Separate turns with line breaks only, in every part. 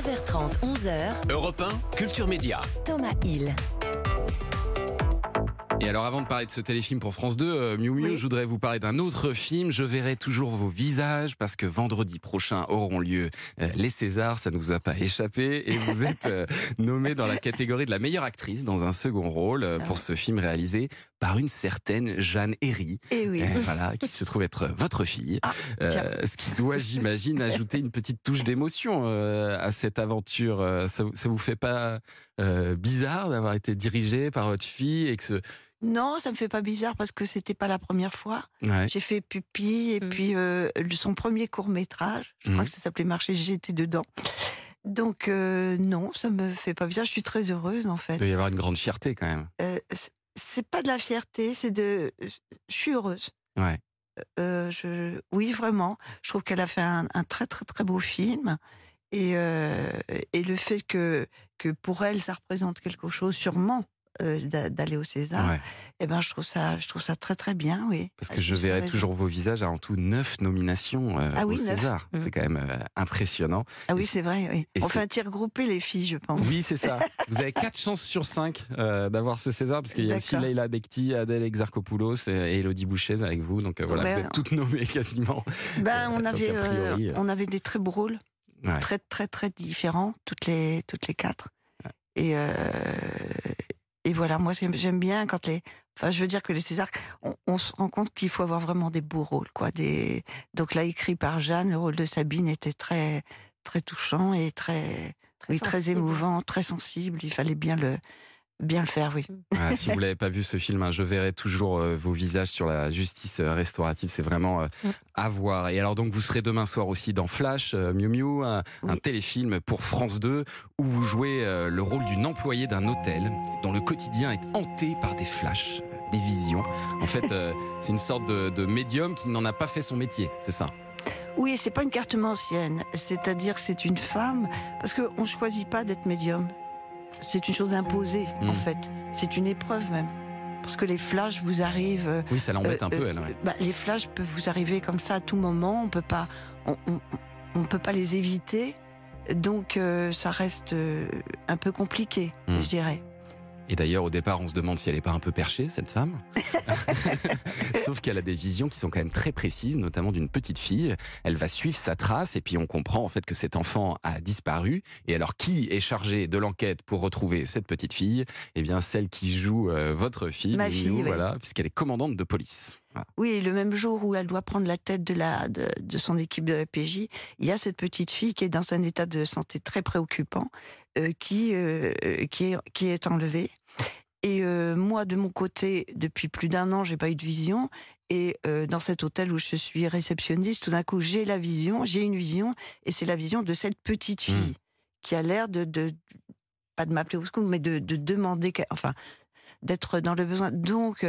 9h30, 11h.
Europe 1, Culture Média.
Thomas Hill.
Et alors avant de parler de ce téléfilm pour France 2, euh, Miu Miu,
Oui.
je voudrais vous parler d'un autre film. Je verrai toujours vos visages parce que vendredi prochain auront lieu euh, les Césars. Ça ne vous a pas échappé et vous êtes euh, nommée dans la catégorie de la meilleure actrice dans un second rôle euh, pour ce film réalisé par une certaine Jeanne Herry.
Et oui.
Euh, voilà, qui se trouve être votre fille.
Ah,
Euh, ce qui doit, j'imagine, ajouter une petite touche d'émotion euh, à cette aventure. Euh, Ça, vous- ça vous fait pas euh, bizarre d'avoir été dirigé par votre fille et que ce...
Non, ça me fait pas bizarre parce que c'était pas la première fois.
Ouais.
J'ai fait Pupille et
Mm.
puis euh, le- son premier court métrage. Je crois
Mhm.
que ça s'appelait Marché, j'étais dedans. Donc euh, non, ça me fait pas bizarre. Je suis très heureuse en
Il
fait.
doit y avoir une grande fierté quand même.
Euh, c'est pas de la fierté, c'est de. Je suis heureuse.
Ouais.
Euh, je, oui, vraiment. Je trouve qu'elle a fait un, un très très très beau film. Et, euh, et le fait que, que pour elle, ça représente quelque chose, sûrement, euh, d'a- d'aller au César,
Ouais.
eh ben, je trouve ça, je trouve ça très très bien, oui.
Parce
Ah,
que je verrai toujours vos visages à en tout neuf nominations euh,
Ah oui,
au. César.
Mhm.
C'est quand même euh, impressionnant.
Ah oui,
Et
c'est vrai. Oui.
et
On fait un tir groupé, les filles, je pense.
Oui, c'est ça. Vous avez quatre chances sur cinq d'avoir ce César, parce qu'il y a aussi. Leila Bekti, Adèle Exarchopoulos et Elodie Bouchez avec vous. Donc voilà,
Ouais.
vous êtes toutes nommées quasiment.
Ben, on avait,
priori,
on avait des très beaux rôles,
Ouais.
très très très différents, toutes les toutes les quatre. Et euh, et voilà, moi j'aime bien quand les, enfin je veux dire que les Césars, on, on se rend compte qu'il faut avoir vraiment des beaux rôles, quoi. Des donc là écrit par Jeanne, le rôle de Sabine était très très touchant et très oui, très émouvant, très sensible. Il fallait bien le bien le faire, oui.
Ah, si vous l'avez pas vu ce film, hein, je verrai toujours euh, vos visages sur la justice euh, restaurative. C'est vraiment euh,
Mm.
à voir. Et alors donc vous serez demain soir aussi dans Flash, Miu Miu, un, téléfilm pour France 2 où vous jouez le rôle d'une employée d'un hôtel dont le quotidien est hanté par des flashs, des visions. En fait, c'est une sorte de, de médium qui n'en a pas fait son métier, c'est ça?
Oui, c'est pas une carte mensienne, c'est-à-dire que c'est une femme, parce qu'on ne choisit pas d'être médium. C'est une chose imposée,
Mm.
en fait. C'est une épreuve même. Parce que les flashs vous arrivent. euh,
Oui, ça l'embête
euh,
un peu,
euh,
elle. ouais.
bah, les flashs peuvent vous arriver comme ça à tout moment. On peut pas, on, on- on peut pas les éviter. Donc, euh, ça reste euh, un peu compliqué,
Mm.
je dirais.
Et d'ailleurs, au départ, on se demande si elle n'est pas un peu perchée, cette femme. Sauf qu'elle a des visions qui sont quand même très précises, notamment d'une petite fille. Elle va suivre sa trace et puis on comprend en fait que cet enfant a disparu. Et alors, qui est chargé de l'enquête pour retrouver cette petite fille? Eh bien, celle qui joue euh, votre fille,
Ma oui.
voilà, puisqu'elle est commandante de police. Voilà.
Oui, le même jour où elle doit prendre la tête de, la, de, de son équipe de la PJ, il y a cette petite fille qui est dans un état de santé très préoccupant, euh, qui, euh, qui, est, qui est enlevée. Et euh, moi, de mon côté, depuis plus d'un an, j'ai pas eu de vision. Et euh, dans cet hôtel où je suis réceptionniste, tout d'un coup, j'ai la vision, j'ai une vision, et c'est la vision de cette petite fille
Mm.
qui a l'air de, de pas de m'appeler au secours, mais de, de demander, enfin, d'être dans le besoin. Donc,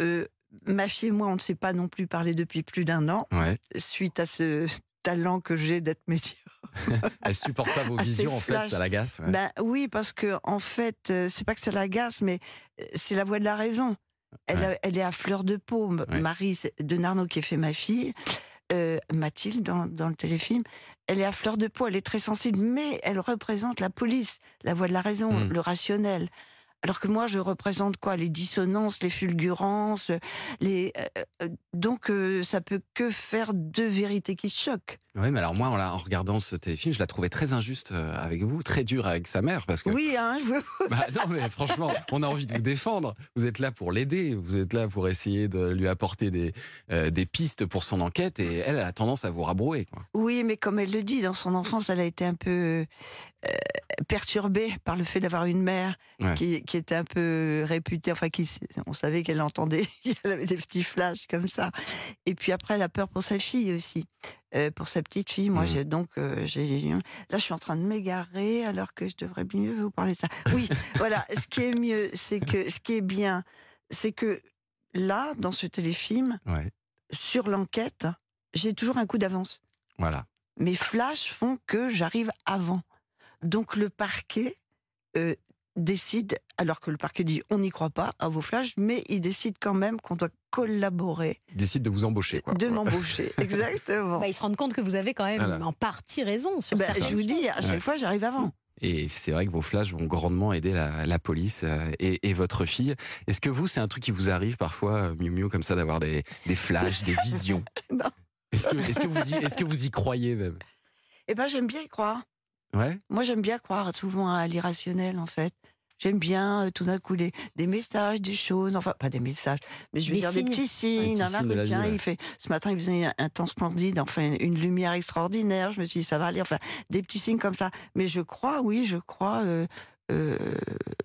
euh, ma fille et moi, on ne s'est pas non plus parlé depuis plus d'un an,
Ouais.
suite à ce talent que j'ai d'être médium.
Elle supporte pas vos visions, en fait, ça l'agace. ouais.
Ben oui, parce que en fait, euh, c'est pas que ça l'agace, mais euh, c'est la voix de la raison. Elle,
Ouais.
elle est à fleur de peau.
Ouais.
Marie de Narnaud qui a fait ma fille, euh, Mathilde dans, dans le téléfilm, elle est à fleur de peau, elle est très sensible, mais elle représente la police, la voix de la raison,
Mm.
le rationnel. Alors que moi, je représente quoi? Les dissonances, les fulgurances, les. euh, euh, donc, euh, ça peut que faire deux vérités qui se choquent.
Oui, mais alors moi, en, regardant ce téléfilm, je la trouvais très injuste euh, avec vous, très dure avec sa mère, parce que
Oui, hein, je-
Bah non, mais franchement, on a envie de vous défendre. Vous êtes là pour l'aider. Vous êtes là pour essayer de lui apporter des, euh, des pistes pour son enquête. Et elle, elle a tendance à vous rabrouer. Quoi.
Oui, mais comme elle le dit, dans son enfance, elle a été un peu euh, perturbée par le fait d'avoir une mère
Ouais.
qui, qui était un peu réputée, enfin, qui, on savait qu'elle entendait, qu'elle avait des petits flashs comme ça. Et puis après, elle a peur pour sa fille aussi, euh, pour sa petite fille. Moi,
Mhm.
j'ai donc, euh, j'ai, là, je suis en train de m'égarer alors que je devrais mieux vous parler de ça. Oui, voilà. Ce qui est mieux, c'est que, ce qui est bien, c'est que là, dans ce téléfilm,
Ouais.
sur l'enquête, j'ai toujours un coup d'avance
Voilà.
mes flashs font que j'arrive avant. Donc le parquet euh, décide, alors que le parquet dit on n'y croit pas à vos flashs, mais il décide quand même qu'on doit collaborer,
Il décide de vous embaucher, quoi.
de
Voilà.
m'embaucher. Exactement.
Bah, ils se rendent compte que vous avez quand même
Voilà.
en partie raison sur
Ben,
certaines
je vous dis, à chaque
Ouais.
fois, j'arrive avant.
Et c'est vrai que vos flashs vont grandement aider la, la police euh, et, et votre fille. Est-ce que vous, c'est un truc qui vous arrive parfois, euh, Miu Miu, comme ça, d'avoir des, des flashs, des visions
Non.
Est-ce que, est-ce que, vous y- est-ce que vous y croyez même?
Eh ben, j'aime bien y croire.
Ouais
Moi, j'aime bien croire souvent à l'irrationnel, en fait. J'aime bien euh, tout d'un coup les, des messages, des choses, enfin pas des messages, mais je veux
Des
dire
signes.
des petits signes.
petits
dans la
signes de
rue.
la
Tiens,
vie, ouais.
il fait, ce matin, il faisait un, un temps splendide, enfin une lumière extraordinaire. Je me suis dit, ça va aller. Enfin, des petits signes comme ça. Mais je crois, oui, je crois. euh, euh,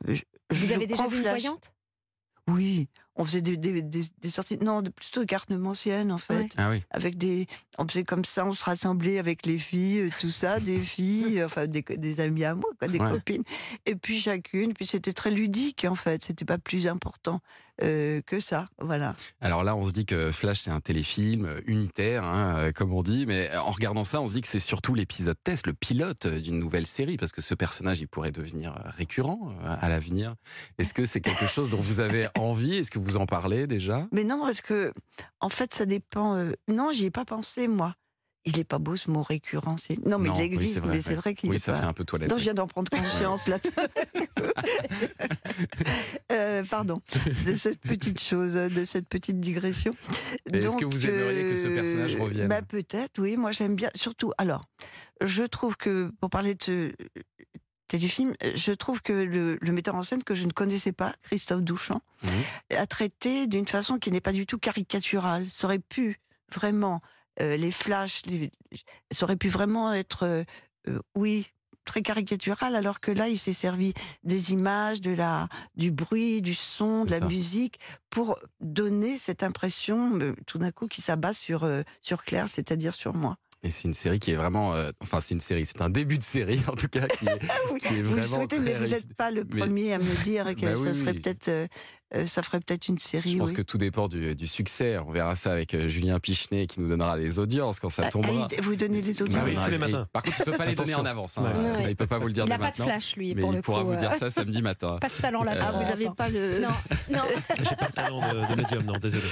je-
Vous
je
avez déjà vu une voyante?
Oui, on faisait des, des, des- des sorties, non, de- plutôt des cartes mensuelles en fait.
Ouais.
Ah oui.
Avec des, on faisait comme ça, on se rassemblait avec les filles, euh, tout ça, des filles, enfin des, des amis à moi, quoi, des
Ouais.
copines. Et puis chacune, puis c'était très ludique en fait, c'était pas plus important euh, que ça, voilà.
Alors là, on se dit que Flash, c'est un téléfilm euh, unitaire, hein, comme on dit, mais en regardant ça, on se dit que c'est surtout l'épisode test, le pilote d'une nouvelle série, parce que ce personnage, il pourrait devenir récurrent à l'avenir. Est-ce que c'est quelque chose dont vous avez envie? Est-ce que vous en parlez déjà?
Mais non, parce que en fait, ça dépend. euh, Non, j'y ai pas pensé moi. Il est pas beau ce mot récurrent. Non, mais
Non,
il existe,
c'est vrai,
mais c'est vrai qu'il
Oui,
est
ça
pas.
fait un peu toilette.
Non, je viens d'en prendre conscience là. Euh, pardon, de cette petite chose, de cette petite digression.
Est-ce que vous aimeriez que ce personnage
euh,
revienne?
bah, Peut-être, oui. Moi, j'aime bien. Surtout, alors, je trouve que, pour parler de ce téléfilm, je trouve que le, le metteur en scène que je ne connaissais pas, Christophe Douchamp,
Mhm.
a traité d'une façon qui n'est pas du tout caricaturale. Ça aurait pu vraiment, euh, les flashs, les- ça aurait pu vraiment être, euh, euh, oui, très caricatural, alors que là, il s'est servi des images, de la, du bruit, du son, de la
ça.
musique, pour donner cette impression, euh, tout d'un coup, qui s'abat sur, euh, sur Claire, c'est-à-dire sur moi.
Et c'est une série qui est vraiment. euh, enfin, c'est une série, c'est un début de série, en tout cas, qui est, qui est
vous le souhaitez, mais vous n'êtes pas le
Mais-
premier à me dire que
Bah
ça
oui,
serait
oui.
peut-être, euh, ça ferait peut-être une série.
Je pense
oui.
que tout dépend du, du succès. On verra ça avec euh, Julien Pichenet qui nous donnera les audiences quand ça
Ah,
tombera.
ah, vous donnez les audiences.
Ah oui,
Ah,
tous les matins.
Par contre, il peut pas les donner en avance. hein.
Ouais.
Ça, il peut pas vous le dire
Il n'a pas de flash, lui,
mais
pour
il
le
pourra
coup.
vous
euh,
dire ça samedi matin.
Pas ce talent-là.
Ah,
Ah, vous n'avez pas le.
Non, non.
J'ai pas le talent de, de médium, non, désolé.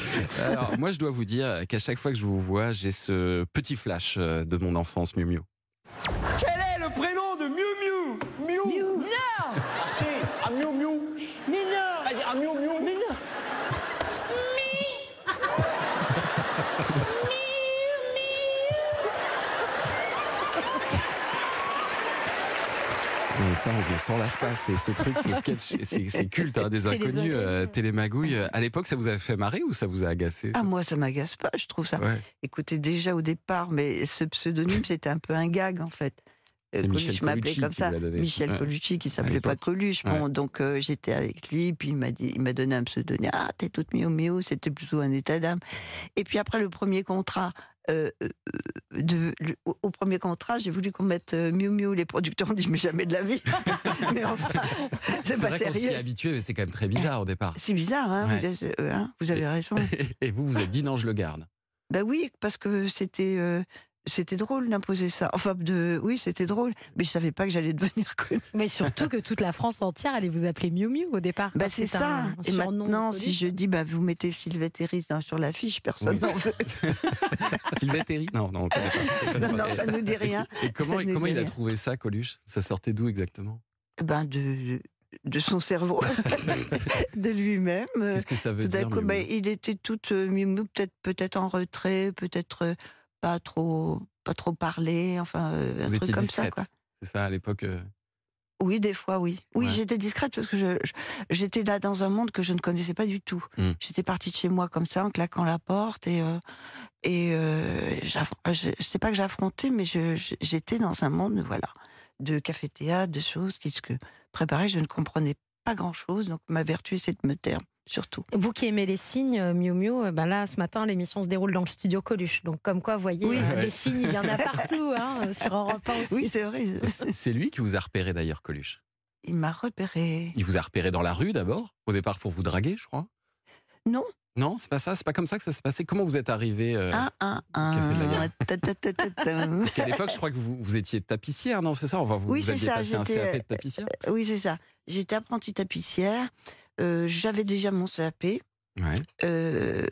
Alors, moi, je dois vous dire qu'à chaque fois que je vous vois, j'ai ce petit flash euh, de mon enfance, Miu Miu. Ça, on ne s'en lasse pas. C'est ce truc, ce sketch, c'est culte, hein, des inconnus, euh. Télémagouille. À l'époque, ça vous a fait marrer ou ça vous a agacé
Ah, moi, ça m'agace pas, je trouve ça.
Ouais.
Écoutez, déjà au départ, mais ce pseudonyme, c'était un peu un gag, en fait. Euh, Coluche m'appelait comme ça. Michel
Ouais.
Colucci, qui s'appelait pas. Coluche. Bon, donc euh, j'étais avec lui, puis il m'a dit, il m'a donné un pseudonyme. Ah, t'es toute miau miau, c'était plutôt un état d'âme. Et puis après le premier contrat, euh, euh, de, le- au, au premier contrat, j'ai voulu qu'on mette euh, miau miau. Les producteurs ont dit, mais jamais de la vie. mais enfin, c'est pas
vrai qu'on s'y est
sérieux.
habitué, mais c'est quand même très bizarre au départ.
C'est bizarre, hein,
Ouais.
vous, êtes- euh, hein, vous avez raison.
Et vous, vous êtes dit non, je le garde.
Ben oui, parce que c'était euh, c'était drôle d'imposer ça. Enfin, de oui, c'était drôle, mais je savais pas que j'allais devenir connue.
Mais surtout que toute la France entière allait vous appeler Miu Miu au départ.
Bah c'est ça.
un
Et maintenant, si je dis, bah, vous mettez Sylvette Eris dans- sur l'affiche, personne
Oui.
n'en veut.
Sylvette Herry Non, non, on connaît pas.
Non, non, ça nous dit rien.
Et comment, il a trouvé ça, Coluche? Ça sortait d'où exactement?
Ben de de son cerveau, de lui-même.
Qu'est-ce que ça veut
Tout
dire
coup, ben, il était tout euh, peut-être peut-être en retrait, peut-être euh, pas trop pas trop parlé, enfin un
Vous
truc comme
discrète.
ça quoi.
C'est ça à l'époque euh,
Oui, des fois, oui. Oui,
Ouais.
j'étais discrète parce que je- je- j'étais là dans un monde que je ne connaissais pas du tout.
Mm.
J'étais partie de chez moi comme ça, en claquant la porte et euh, et euh, je, je sais pas que j'affrontais, mais je- j'étais dans un monde, voilà, de café-théâtre, de choses qui que préparer, je ne comprenais pas grand-chose. Donc ma vertu, c'est de me taire, surtout.
Vous qui aimez les signes, euh, Miu Miu, euh, ben là, ce matin, l'émission se déroule dans le studio Coluche. Donc, comme quoi, vous voyez,
Oui.
euh,
Ouais.
des signes, il y en a partout, hein, sur Europe 1 aussi.
Oui, c'est vrai.
C'est lui qui vous a repéré d'ailleurs, Coluche.
Il m'a repéré.
Il vous a repéré dans la rue d'abord, au départ pour vous draguer, je crois.
Non,
Non, c'est pas ça, c'est pas comme ça que ça s'est passé. Comment vous êtes arrivé euh, Café de la. Gare.
ta, ta.
Parce qu'à l'époque, je crois que vous, vous étiez tapissière, non C'est ça? Enfin, vous,
Oui,
vous aviez
ça,
passé un CAP de tapissière?
Oui, c'est ça. J'étais apprentie tapissière. Euh, J'avais déjà mon CAP.
Ouais.
euh,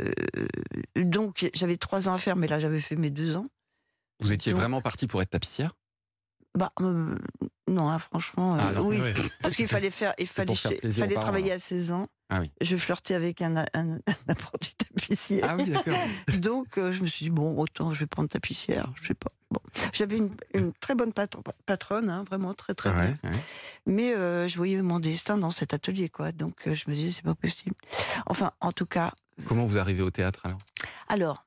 donc, j'avais trois ans à faire, mais là, j'avais fait mes deux ans.
Vous étiez
Donc-
vraiment parti pour être tapissière?
Bah, euh, non, hein, franchement,
Ah, non.
oui.
Ouais.
Parce qu'il fallait faire, il fallait,
faire plaisir
fallait travailler à 16 ans.
Ah oui.
Je flirtais avec un, un- un apprenti tapissier.
Ah oui, d'accord.
Donc, euh, je me suis dit, bon, autant je vais prendre tapissière. Je sais pas. Bon. J'avais une, une très bonne patron- patronne, hein, vraiment très, très
Ouais,
bien.
ouais.
Mais euh, je voyais mon destin dans cet atelier, quoi. Donc, euh, je me disais, c'est pas possible. Enfin, en tout cas,
Comment vous arrivez au théâtre alors?
Alors,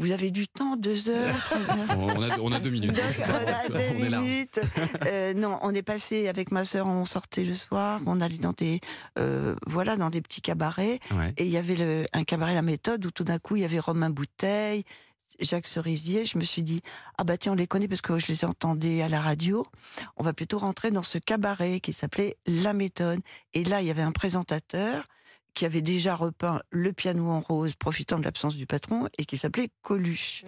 vous avez du temps, deux heures,
on a, on a deux minutes.
Donc, on a deux minutes. Euh, non, on est passé avec ma sœur, on sortait le soir, on allait dans des, euh, voilà, dans des petits cabarets.
Ouais.
Et il y avait le, un cabaret La Méthode où tout d'un coup il y avait Romain Bouteille, Jacques Cerisier. Je me suis dit ah bah tiens on les connaît parce que je les entendais à la radio. On va plutôt rentrer dans ce cabaret qui s'appelait La Méthode. Et là il y avait un présentateur qui avait déjà repeint le piano en rose, profitant de l'absence du patron, et qui s'appelait Coluche.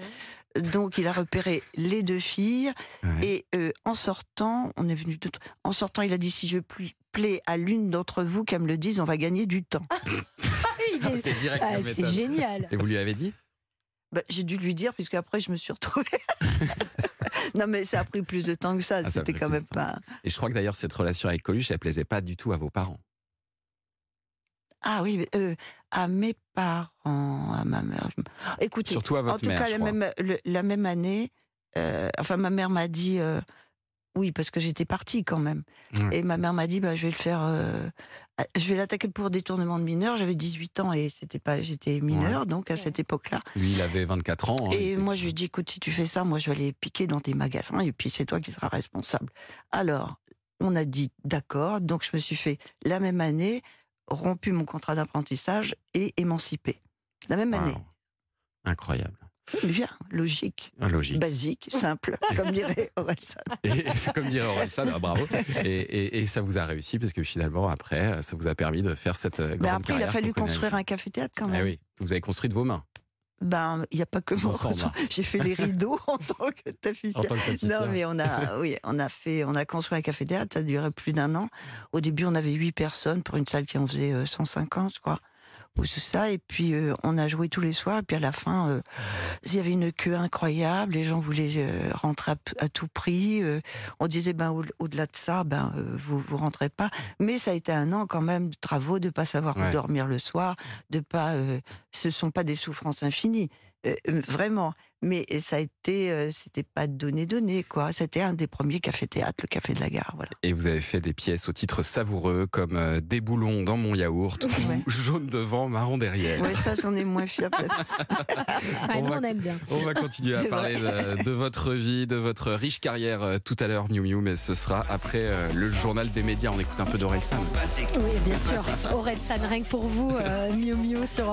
Donc il a repéré les deux filles
Ouais.
et euh, en sortant, on est venu d'autres- en sortant, il a dit si je pl- plais à l'une d'entre vous qu'elle me le dise, on va gagner du temps.
Il est-
C'est direct
Ah, c'est génial.
Et vous lui avez dit?
Bah, j'ai dû lui dire, puisque après je me suis retrouvée. non, mais ça a pris plus de temps que ça.
Ah, ça a
C'était
pris
quand
plus
même
de temps.
pas.
Et je crois que d'ailleurs, cette relation avec Coluche, elle plaisait pas du tout à vos parents.
Ah oui, euh, à mes parents, à ma mère. Écoutez,
Surtout à votre
en tout
mère,
cas, la même, le- la même année, euh, enfin, ma mère m'a dit. euh, oui, parce que j'étais partie quand même.
Ouais.
Et ma mère m'a dit, bah, je vais le faire. euh, je vais l'attaquer pour détournement de mineur. J'avais 18 ans et c'était pas, j'étais mineur, donc à cette époque-là.
Lui, il avait 24 ans. hein,
Et
était-
moi, je lui ai dit, écoute, si tu fais ça, moi, je vais aller piquer dans des magasins et puis c'est toi qui seras responsable. Alors, on a dit d'accord. Donc, je me suis fait la même année, rompu mon contrat d'apprentissage et émancipé. La même année.
Incroyable.
Bien, logique,
Ah, Logique.
basique, simple, comme dirait Orelsan.
Et c'est comme dirait Orelsan, ah, bravo. Et, et- et ça vous a réussi parce que finalement, après, ça vous a permis de faire cette euh, grande
Mais après, il a fallu construire un café-théâtre quand
Ah
même.
oui, vous avez construit de vos mains
Ben, il n'y a pas que moi.
hein.
J'ai fait les rideaux en tant que tapissière.
tant que tapissière.
Non, mais on a, oui, on a fait, on a construit un café théâtre. Ça a duré plus d'un an. Au début, on avait huit personnes pour une salle qui en faisait euh, 150, je crois, ça. Et puis, euh, on a joué tous les soirs. Et puis, à la fin, euh, il y avait une queue incroyable. Les gens voulaient euh, rentrer à, tout prix. On disait, ben, au- au-delà de ça, ben, vous, vous rentrez pas. Mais ça a été un an quand même de travaux, de pas savoir
Ouais.
où dormir le soir, de pas, ce sont pas des souffrances infinies. Euh, vraiment. Mais ça a été, euh, c'était pas donné donné quoi. C'était un des premiers cafés théâtres, le café de la gare, voilà.
Et vous avez fait des pièces au titre savoureux comme euh, Des boulons dans mon yaourt
Ouais.
ou Jaune devant, marron derrière.
Ouais, ça, j'en ai moins fier peut-être.
On va-
on aime bien.
On va continuer à parler de, de votre vie, de votre riche carrière euh, tout à l'heure, Miu Miu, mais ce sera après euh, le journal des médias. On écoute un peu d'Orelsan.
Oui, bien sûr. Aurel San, rien que pour vous, euh, Miu Miu sur.